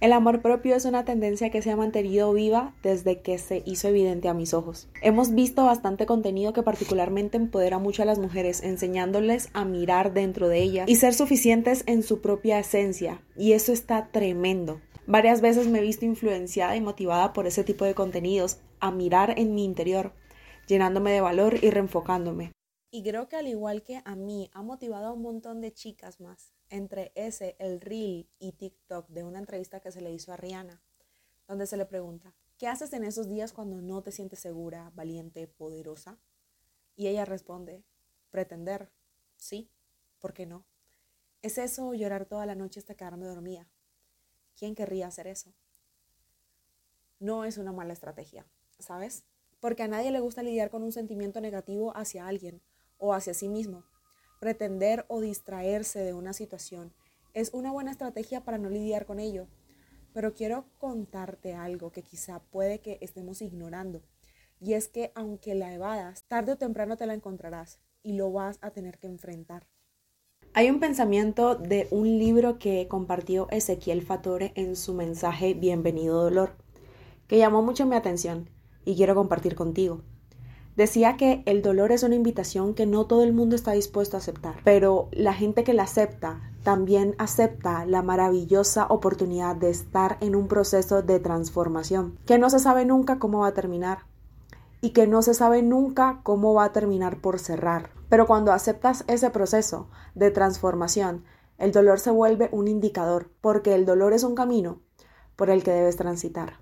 El amor propio es una tendencia que se ha mantenido viva desde que se hizo evidente a mis ojos. Hemos visto bastante contenido que particularmente empodera mucho a las mujeres, enseñándoles a mirar dentro de ellas y ser suficientes en su propia esencia, y eso está tremendo. Varias veces me he visto influenciada y motivada por ese tipo de contenidos, a mirar en mi interior, llenándome de valor y reenfocándome. Y creo que al igual que a mí, ha motivado a un montón de chicas más. Entre ese, el reel y TikTok de una entrevista que se le hizo a Rihanna, donde se le pregunta, ¿qué haces en esos días cuando no te sientes segura, valiente, poderosa? Y ella responde, pretender, sí, ¿por qué no? ¿Es eso llorar toda la noche hasta quedarme dormida? ¿Quién querría hacer eso? No es una mala estrategia, ¿sabes? Porque a nadie le gusta lidiar con un sentimiento negativo hacia alguien o hacia sí mismo. Pretender o distraerse de una situación es una buena estrategia para no lidiar con ello. Pero quiero contarte algo que quizá puede que estemos ignorando. Y es que aunque la evadas, tarde o temprano te la encontrarás y lo vas a tener que enfrentar. Hay un pensamiento de un libro que compartió Ezequiel Fatore en su mensaje Bienvenido Dolor, que llamó mucho mi atención y quiero compartir contigo. Decía que el dolor es una invitación que no todo el mundo está dispuesto a aceptar, pero la gente que la acepta también acepta la maravillosa oportunidad de estar en un proceso de transformación, que no se sabe nunca cómo va a terminar y que no se sabe nunca cómo va a terminar por cerrar. Pero cuando aceptas ese proceso de transformación, el dolor se vuelve un indicador, porque el dolor es un camino por el que debes transitar.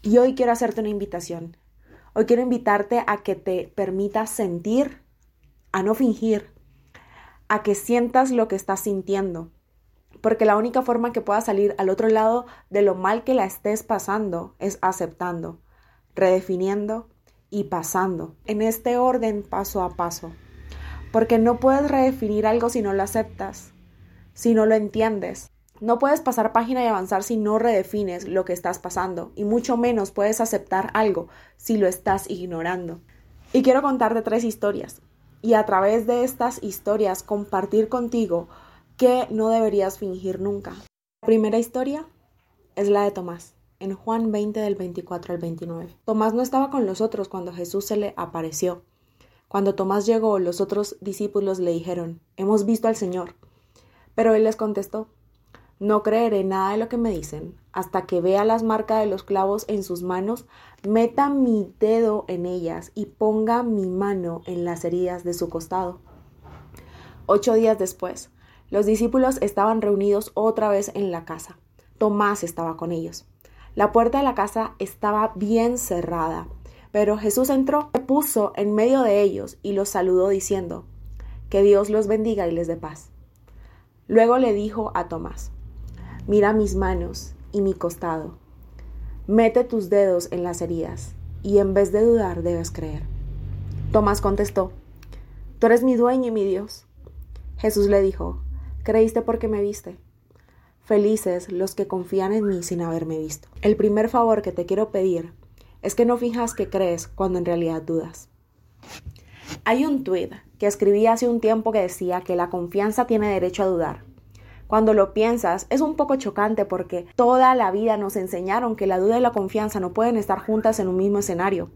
Y hoy quiero hacerte una invitación Hoy quiero invitarte a que te permitas sentir, a no fingir, a que sientas lo que estás sintiendo. Porque la única forma que puedas salir al otro lado de lo mal que la estés pasando es aceptando, redefiniendo y pasando. En este orden paso a paso. Porque no puedes redefinir algo si no lo aceptas, si no lo entiendes. No puedes pasar página y avanzar si no redefines lo que estás pasando, y mucho menos puedes aceptar algo si lo estás ignorando. Y quiero contarte tres historias, y a través de estas historias compartir contigo que no deberías fingir nunca. La primera historia es la de Tomás, en Juan 20 del 24 al 29. Tomás no estaba con los otros cuando Jesús se le apareció. Cuando Tomás llegó, los otros discípulos le dijeron, Hemos visto al Señor. Pero él les contestó, no creeré nada de lo que me dicen hasta que vea las marcas de los clavos en sus manos, meta mi dedo en ellas y ponga mi mano en las heridas de su costado. Ocho días después, los discípulos estaban reunidos otra vez en la casa. Tomás estaba con ellos. La puerta de la casa estaba bien cerrada, pero Jesús entró, se puso en medio de ellos y los saludó diciendo, Que Dios los bendiga y les dé paz. Luego le dijo a Tomás, Mira mis manos y mi costado. Mete tus dedos en las heridas y en vez de dudar debes creer. Tomás contestó, Tú eres mi dueño y mi Dios. Jesús le dijo, Creíste porque me viste. Felices los que confían en mí sin haberme visto. El primer favor que te quiero pedir es que no fijas que crees cuando en realidad dudas. Hay un tweet que escribí hace un tiempo que decía que la confianza tiene derecho a dudar cuando lo piensas, es un poco chocante porque toda la vida nos enseñaron que la duda y la confianza no pueden estar juntas en un mismo escenario.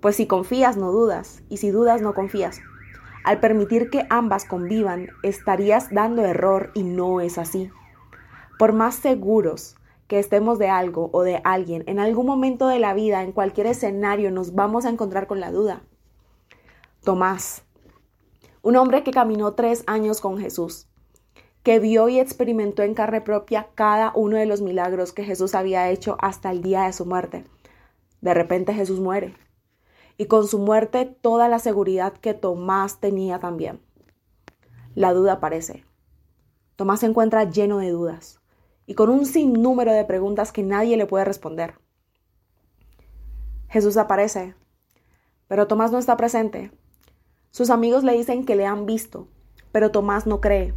Pues si confías, no dudas, y si dudas, no confías. Al permitir que ambas convivan, estarías dando error y no es así. Por más seguros que estemos de algo o de alguien, en algún momento de la vida, en cualquier escenario, nos vamos a encontrar con la duda. Tomás, un hombre que caminó tres años con Jesús, que vio y experimentó en carne propia cada uno de los milagros que Jesús había hecho hasta el día de su muerte. De repente Jesús muere. Y con su muerte toda la seguridad que Tomás tenía también. La duda aparece. Tomás se encuentra lleno de dudas y con un sinnúmero de preguntas que nadie le puede responder. Jesús aparece, pero Tomás no está presente. Sus amigos le dicen que le han visto, pero Tomás no cree.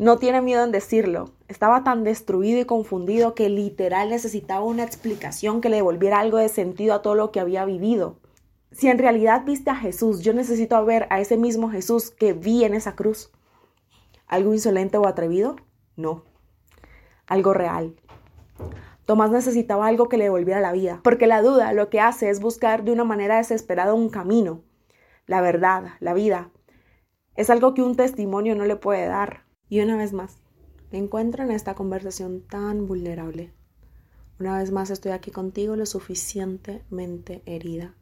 No tiene miedo en decirlo. Estaba tan destruido y confundido que literal necesitaba una explicación que le devolviera algo de sentido a todo lo que había vivido. Si en realidad viste a Jesús, yo necesito ver a ese mismo Jesús que vi en esa cruz. ¿Algo insolente o atrevido? No. algo real. Tomás necesitaba algo que le devolviera la vida, porque la duda lo que hace es buscar de una manera desesperada un camino, la verdad, la vida. Es algo que un testimonio no le puede dar. Y una vez más, me encuentro en esta conversación tan vulnerable. Una vez más estoy aquí contigo lo suficientemente herida,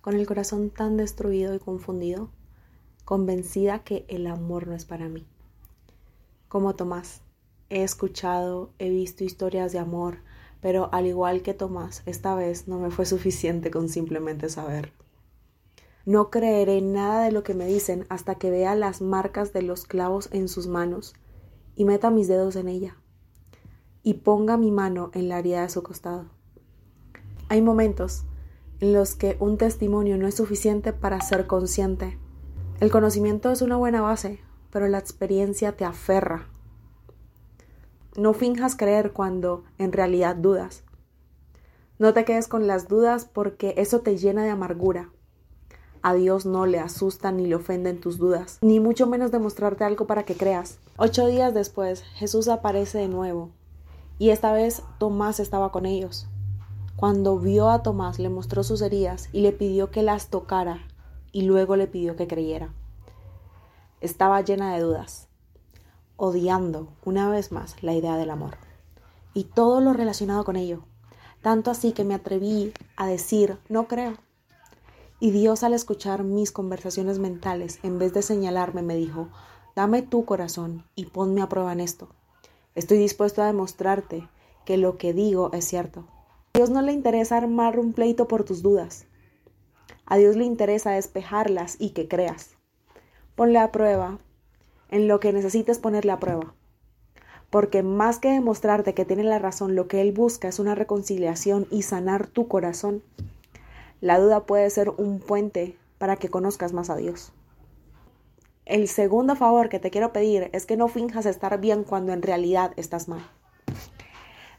con el corazón tan destruido y confundido, convencida que el amor no es para mí. Como Tomás, he escuchado, he visto historias de amor, pero al igual que Tomás, esta vez no me fue suficiente con simplemente saber. No creeré nada de lo que me dicen hasta que vea las marcas de los clavos en sus manos y meta mis dedos en ella y ponga mi mano en la herida de su costado. Hay momentos en los que un testimonio no es suficiente para ser consciente. El conocimiento es una buena base, pero la experiencia te aferra no finjas creer cuando en realidad dudas. No te quedes con las dudas porque eso te llena de amargura. A Dios no le asustan ni le ofenden tus dudas, ni mucho menos demostrarte algo para que creas. Ocho días después, Jesús aparece de nuevo, y esta vez Tomás estaba con ellos. Cuando vio a Tomás, le mostró sus heridas y le pidió que las tocara, y luego le pidió que creyera. Estaba llena de dudas odiando una vez más la idea del amor y todo lo relacionado con ello, tanto así que me atreví a decir no creo. Y Dios al escuchar mis conversaciones mentales, en vez de señalarme, me dijo, dame tu corazón y ponme a prueba en esto. Estoy dispuesto a demostrarte que lo que digo es cierto. A Dios no le interesa armar un pleito por tus dudas. A Dios le interesa despejarlas y que creas. Ponle a prueba en lo que necesites ponerle a prueba. Porque más que demostrarte que tiene la razón, lo que Él busca es una reconciliación y sanar tu corazón. La duda puede ser un puente para que conozcas más a Dios. El segundo favor que te quiero pedir es que no finjas estar bien cuando en realidad estás mal.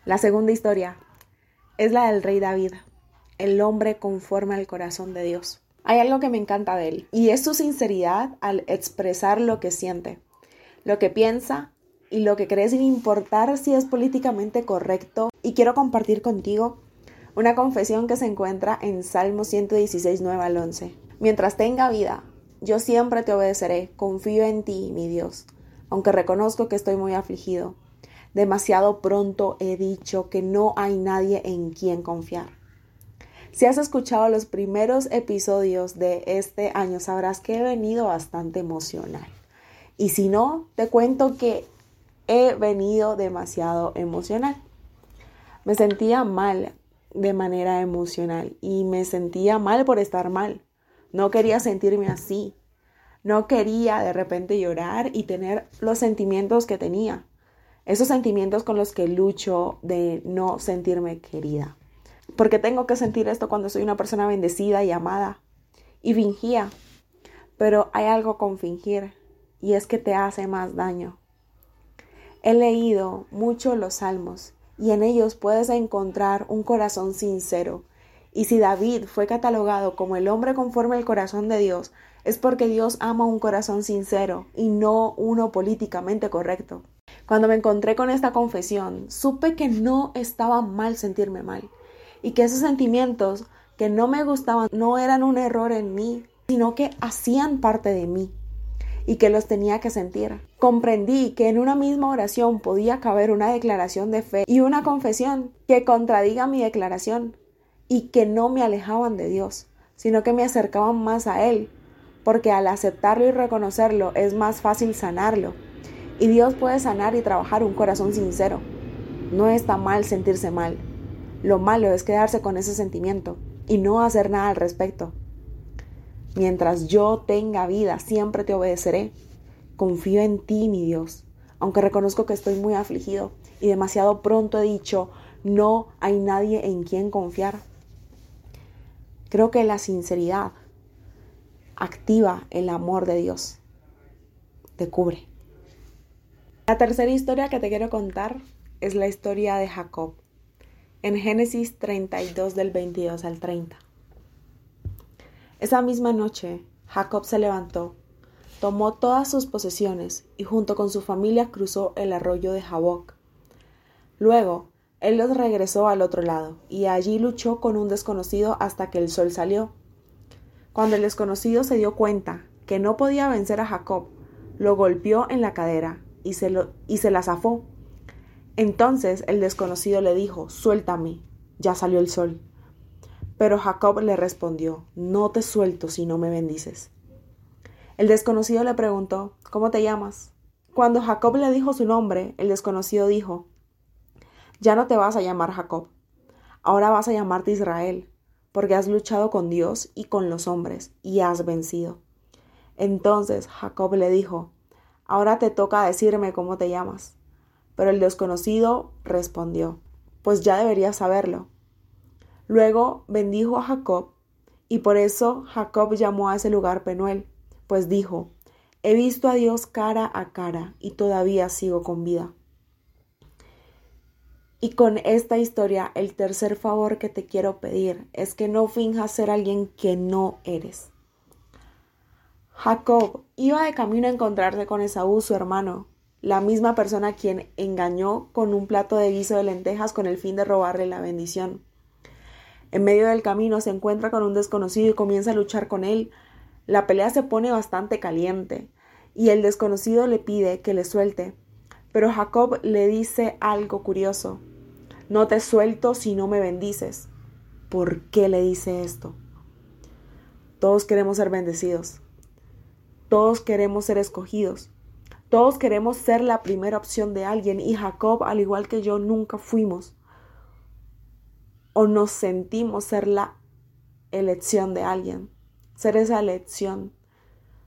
La segunda historia es la del rey David, el hombre conforme al corazón de Dios. Hay algo que me encanta de él y es su sinceridad al expresar lo que siente, lo que piensa y lo que cree sin importar si es políticamente correcto. Y quiero compartir contigo una confesión que se encuentra en Salmo 116, 9 al 11. Mientras tenga vida, yo siempre te obedeceré, confío en ti, mi Dios, aunque reconozco que estoy muy afligido. Demasiado pronto he dicho que no hay nadie en quien confiar. Si has escuchado los primeros episodios de este año, sabrás que he venido bastante emocional. Y si no, te cuento que he venido demasiado emocional. Me sentía mal de manera emocional y me sentía mal por estar mal. No quería sentirme así. No quería de repente llorar y tener los sentimientos que tenía. Esos sentimientos con los que lucho de no sentirme querida. ¿Por qué tengo que sentir esto cuando soy una persona bendecida y amada? Y fingía. Pero hay algo con fingir y es que te hace más daño. He leído mucho los salmos y en ellos puedes encontrar un corazón sincero. Y si David fue catalogado como el hombre conforme al corazón de Dios, es porque Dios ama un corazón sincero y no uno políticamente correcto. Cuando me encontré con esta confesión, supe que no estaba mal sentirme mal y que esos sentimientos que no me gustaban no eran un error en mí, sino que hacían parte de mí y que los tenía que sentir. Comprendí que en una misma oración podía caber una declaración de fe y una confesión que contradiga mi declaración y que no me alejaban de Dios, sino que me acercaban más a Él, porque al aceptarlo y reconocerlo es más fácil sanarlo. Y Dios puede sanar y trabajar un corazón sincero. No está mal sentirse mal, lo malo es quedarse con ese sentimiento y no hacer nada al respecto. Mientras yo tenga vida, siempre te obedeceré. Confío en ti, mi Dios, aunque reconozco que estoy muy afligido y demasiado pronto he dicho, no hay nadie en quien confiar. Creo que la sinceridad activa el amor de Dios, te cubre. La tercera historia que te quiero contar es la historia de Jacob en Génesis 32 del 22 al 30. Esa misma noche, Jacob se levantó, tomó todas sus posesiones y junto con su familia cruzó el arroyo de Jaboc. Luego, él los regresó al otro lado, y allí luchó con un desconocido hasta que el sol salió. Cuando el desconocido se dio cuenta que no podía vencer a Jacob, lo golpeó en la cadera y se, lo, y se la zafó. Entonces el desconocido le dijo, Suéltame, ya salió el sol. Pero Jacob le respondió, No te suelto si no me bendices. El desconocido le preguntó, ¿Cómo te llamas? Cuando Jacob le dijo su nombre, el desconocido dijo, Ya no te vas a llamar Jacob, ahora vas a llamarte Israel, porque has luchado con Dios y con los hombres, y has vencido. Entonces Jacob le dijo, Ahora te toca decirme cómo te llamas. Pero el desconocido respondió, Pues ya deberías saberlo. Luego bendijo a Jacob, y por eso Jacob llamó a ese lugar Penuel, pues dijo, He visto a Dios cara a cara y todavía sigo con vida. Y con esta historia, el tercer favor que te quiero pedir es que no finjas ser alguien que no eres. Jacob iba de camino a encontrarse con Esaú, su hermano, la misma persona quien engañó con un plato de guiso de lentejas con el fin de robarle la bendición. En medio del camino se encuentra con un desconocido y comienza a luchar con él. La pelea se pone bastante caliente y el desconocido le pide que le suelte. Pero Jacob le dice algo curioso. No te suelto si no me bendices. ¿Por qué le dice esto? Todos queremos ser bendecidos. Todos queremos ser escogidos. Todos queremos ser la primera opción de alguien y Jacob, al igual que yo, nunca fuimos o nos sentimos ser la elección de alguien, ser esa elección.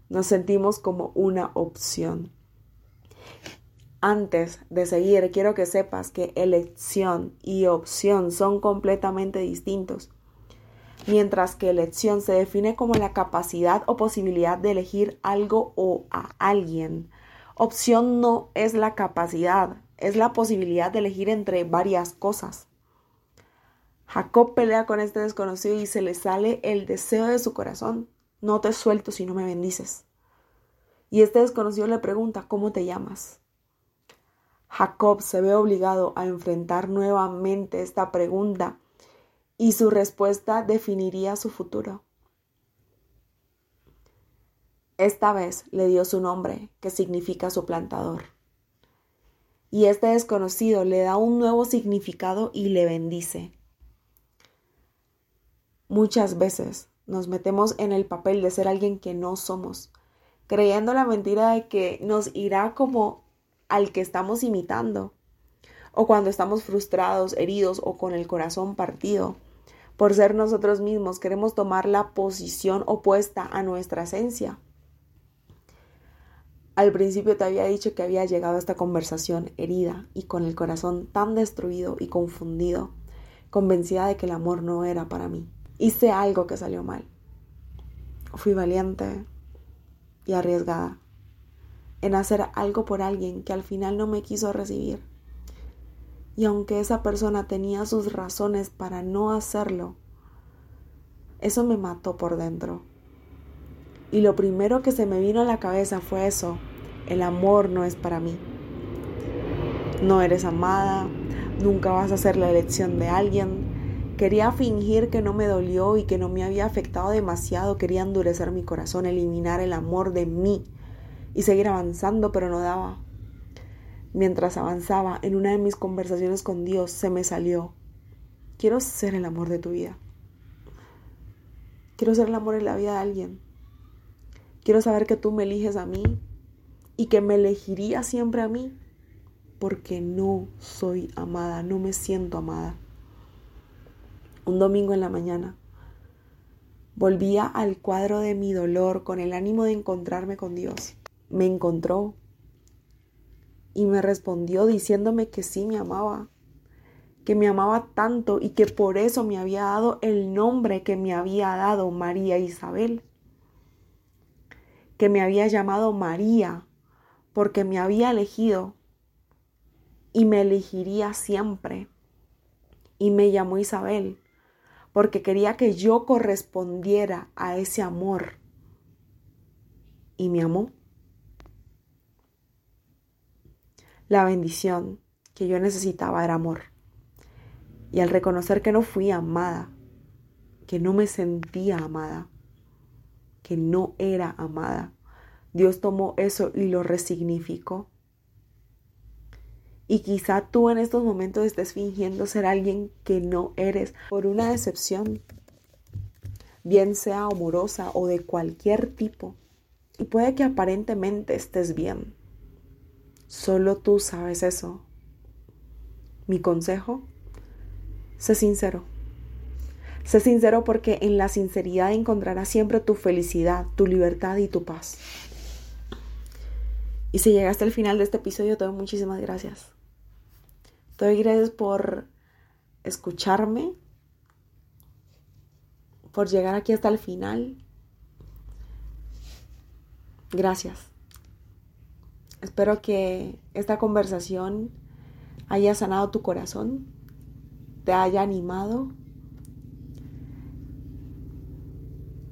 Nos sentimos como una opción. Antes de seguir, quiero que sepas que elección y opción son completamente distintos. Mientras que elección se define como la capacidad o posibilidad de elegir algo o a alguien. Opción no es la capacidad, es la posibilidad de elegir entre varias cosas. Jacob pelea con este desconocido y se le sale el deseo de su corazón. No te suelto si no me bendices. Y este desconocido le pregunta, ¿cómo te llamas? Jacob se ve obligado a enfrentar nuevamente esta pregunta y su respuesta definiría su futuro. Esta vez le dio su nombre, que significa su plantador. Y este desconocido le da un nuevo significado y le bendice. Muchas veces nos metemos en el papel de ser alguien que no somos, creyendo la mentira de que nos irá como al que estamos imitando, o cuando estamos frustrados, heridos o con el corazón partido. Por ser nosotros mismos queremos tomar la posición opuesta a nuestra esencia. Al principio te había dicho que había llegado a esta conversación herida y con el corazón tan destruido y confundido, convencida de que el amor no era para mí hice algo que salió mal. Fui valiente y arriesgada en hacer algo por alguien que al final no me quiso recibir. Y aunque esa persona tenía sus razones para no hacerlo, eso me mató por dentro. Y lo primero que se me vino a la cabeza fue eso, el amor no es para mí. No eres amada, nunca vas a ser la elección de alguien, Quería fingir que no me dolió y que no me había afectado demasiado. Quería endurecer mi corazón, eliminar el amor de mí y seguir avanzando, pero no daba. Mientras avanzaba en una de mis conversaciones con Dios, se me salió. Quiero ser el amor de tu vida. Quiero ser el amor en la vida de alguien. Quiero saber que tú me eliges a mí y que me elegiría siempre a mí porque no soy amada, no me siento amada un domingo en la mañana. Volvía al cuadro de mi dolor con el ánimo de encontrarme con Dios. Me encontró y me respondió diciéndome que sí me amaba, que me amaba tanto y que por eso me había dado el nombre que me había dado María Isabel, que me había llamado María porque me había elegido y me elegiría siempre. Y me llamó Isabel porque quería que yo correspondiera a ese amor. Y me amó. La bendición que yo necesitaba era amor. Y al reconocer que no fui amada, que no me sentía amada, que no era amada, Dios tomó eso y lo resignificó. Y quizá tú en estos momentos estés fingiendo ser alguien que no eres por una decepción, bien sea amorosa o de cualquier tipo. Y puede que aparentemente estés bien. Solo tú sabes eso. Mi consejo, sé sincero. Sé sincero porque en la sinceridad encontrarás siempre tu felicidad, tu libertad y tu paz. Y si llegaste al final de este episodio, te doy muchísimas gracias. Te doy gracias por escucharme, por llegar aquí hasta el final. Gracias. Espero que esta conversación haya sanado tu corazón, te haya animado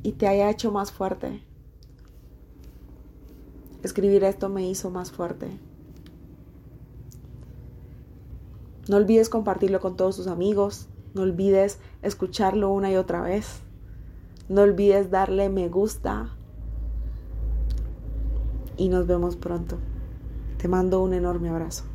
y te haya hecho más fuerte. Escribir esto me hizo más fuerte. No olvides compartirlo con todos tus amigos. No olvides escucharlo una y otra vez. No olvides darle me gusta. Y nos vemos pronto. Te mando un enorme abrazo.